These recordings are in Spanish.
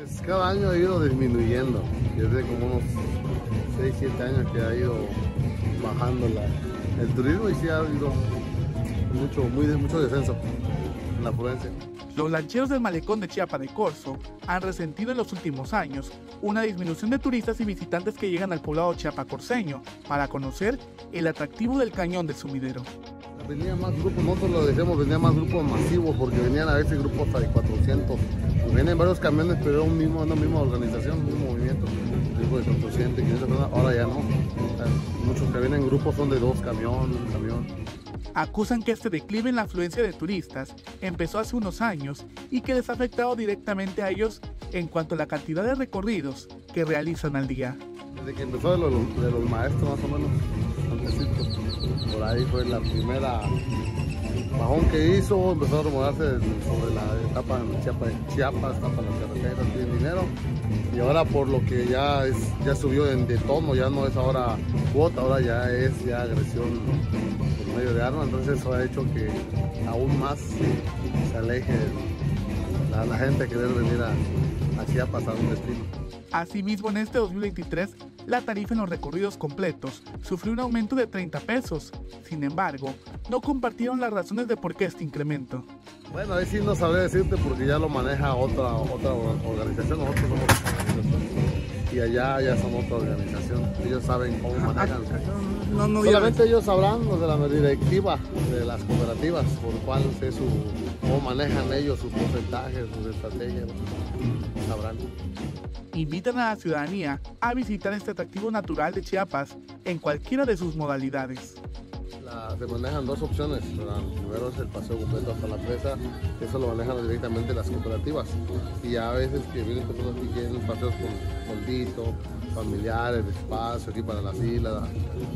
Pues cada año ha ido disminuyendo, desde como unos 6, 7 años que ha ido bajando el turismo y sí ha habido mucho, mucho descenso en la afluencia. Los lancheros del malecón de Chiapa de Corzo han resentido en los últimos años una disminución de turistas y visitantes que llegan al poblado chiapacorceño para conocer el atractivo del cañón del sumidero. Venían más grupos, nosotros lo decíamos, venían más grupos masivos porque venían a veces grupos hasta de 400. Pues vienen varios camiones, pero era un mismo, una misma organización, un mismo movimiento. Grupo de 400, 500 personas, ahora ya no. Muchos que vienen en grupos son de dos camiones, un camión acusan que este declive en la afluencia de turistas empezó hace unos años y que les ha afectado directamente a ellos en cuanto a la cantidad de recorridos que realizan al día. Desde que empezó de los, de los maestros más o menos, ahí fue la primera bajón que hizo, empezó a remodarse sobre la etapa de Chiapas, Chiapas etapa de las carreteras, tiene dinero. Y ahora por lo que ya es, ya subió en, de tono, ya no es ahora cuota, ahora ya es ya agresión por medio de armas, entonces eso ha hecho que aún más se aleje la, la gente que debe venir a, a Chiapas a un destino. Asimismo, en este 2023, la tarifa en los recorridos completos sufrió un aumento de 30 pesos. Sin embargo, no compartieron las razones de por qué este incremento. Bueno, ahí sí no sabré decirte porque ya lo maneja otra, otra organización, nosotros somos y allá ya son otra organización. Ellos saben cómo manejan. No, no, Solamente ellos sabrán los de la directiva de las cooperativas, por cuál es su, cómo manejan ellos sus porcentajes, sus estrategias. Sabrán invitan a la ciudadanía a visitar este atractivo natural de Chiapas en cualquiera de sus modalidades. Se manejan dos opciones. primero es el paseo completo hasta la presa, eso lo manejan directamente las cooperativas. Y a veces que vienen personas que quieren paseos con fondito, familiares, espacio aquí para las islas,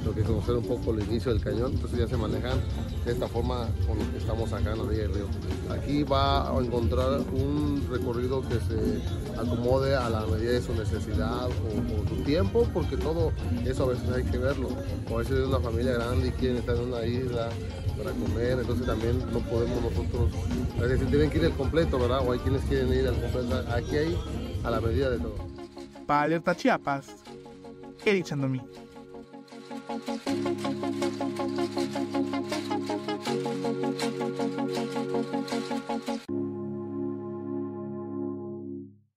lo que conocer un poco el inicio del cañón, entonces ya se manejan de esta forma con lo que estamos acá en la orilla del río. Aquí va a encontrar un recorrido que se acomode a la medida de su necesidad o, su tiempo, porque todo eso a veces hay que verlo. O a veces es una familia grande y quieren estar en una isla para comer, entonces también no podemos nosotros, a veces tienen que ir al completo, ¿verdad? O hay quienes quieren ir al completo, aquí hay a la medida de todo. Para Alerta Chiapas, Eric Chandomí.